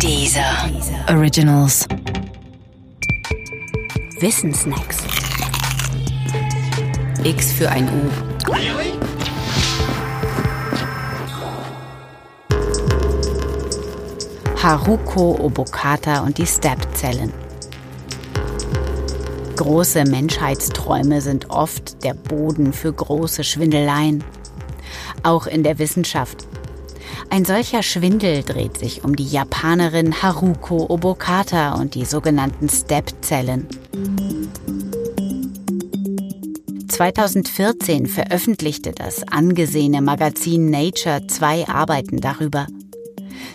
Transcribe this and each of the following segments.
Dieser Originals. Wissensnacks. X für ein U. Haruko Obokata und die Step-Zellen. Große Menschheitsträume sind oft der Boden für große Schwindeleien. Auch in der Wissenschaft. Ein solcher Schwindel dreht sich um die Japanerin Haruko Obokata und die sogenannten Step-Zellen. 2014 veröffentlichte das angesehene Magazin Nature zwei Arbeiten darüber.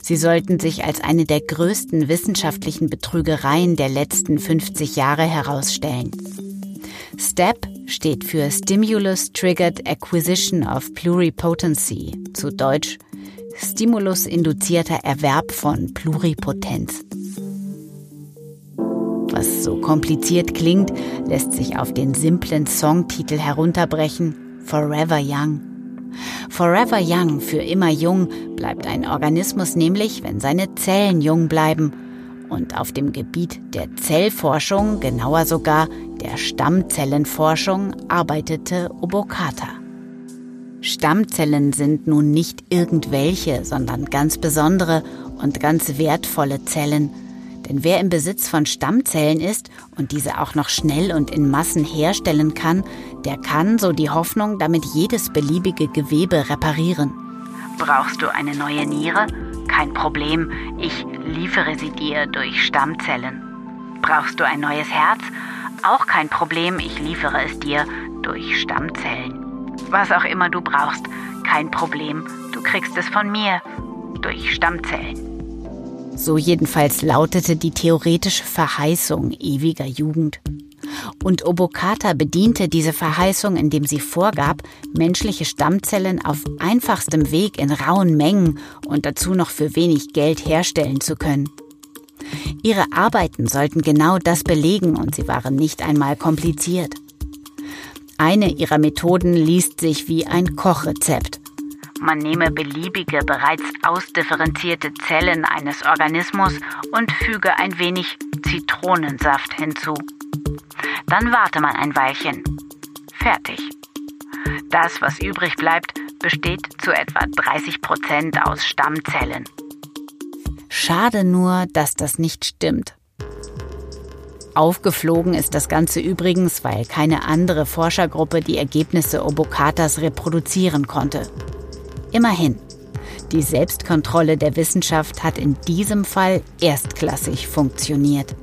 Sie sollten sich als eine der größten wissenschaftlichen Betrügereien der letzten 50 Jahre herausstellen. STEP steht für Stimulus Triggered Acquisition of Pluripotency, zu Deutsch Stimulus-induzierter Erwerb von Pluripotenz. Was so kompliziert klingt, lässt sich auf den simplen Songtitel herunterbrechen Forever Young. Forever Young, für immer jung, bleibt ein Organismus nämlich, wenn seine Zellen jung bleiben. Und auf dem Gebiet der Zellforschung, genauer sogar der Stammzellenforschung, arbeitete Obokata. Stammzellen sind nun nicht irgendwelche, sondern ganz besondere und ganz wertvolle Zellen. Denn wer im Besitz von Stammzellen ist und diese auch noch schnell und in Massen herstellen kann, der kann, so die Hoffnung, damit jedes beliebige Gewebe reparieren. Brauchst du eine neue Niere? Kein Problem, ich liefere sie dir durch Stammzellen. Brauchst du ein neues Herz? Auch kein Problem, ich liefere es dir durch Stammzellen. Was auch immer du brauchst, kein Problem, du kriegst es von mir durch Stammzellen. So jedenfalls lautete die theoretische Verheißung ewiger Jugend. Und Obokata bediente diese Verheißung, indem sie vorgab, menschliche Stammzellen auf einfachstem Weg in rauen Mengen und dazu noch für wenig Geld herstellen zu können. Ihre Arbeiten sollten genau das belegen und sie waren nicht einmal kompliziert. Eine ihrer Methoden liest sich wie ein Kochrezept. Man nehme beliebige, bereits ausdifferenzierte Zellen eines Organismus und füge ein wenig Zitronensaft hinzu. Dann warte man ein Weilchen. Fertig. Das, was übrig bleibt, besteht zu etwa 30 Prozent aus Stammzellen. Schade nur, dass das nicht stimmt. Aufgeflogen ist das Ganze übrigens, weil keine andere Forschergruppe die Ergebnisse Obokatas reproduzieren konnte. Immerhin, die Selbstkontrolle der Wissenschaft hat in diesem Fall erstklassig funktioniert.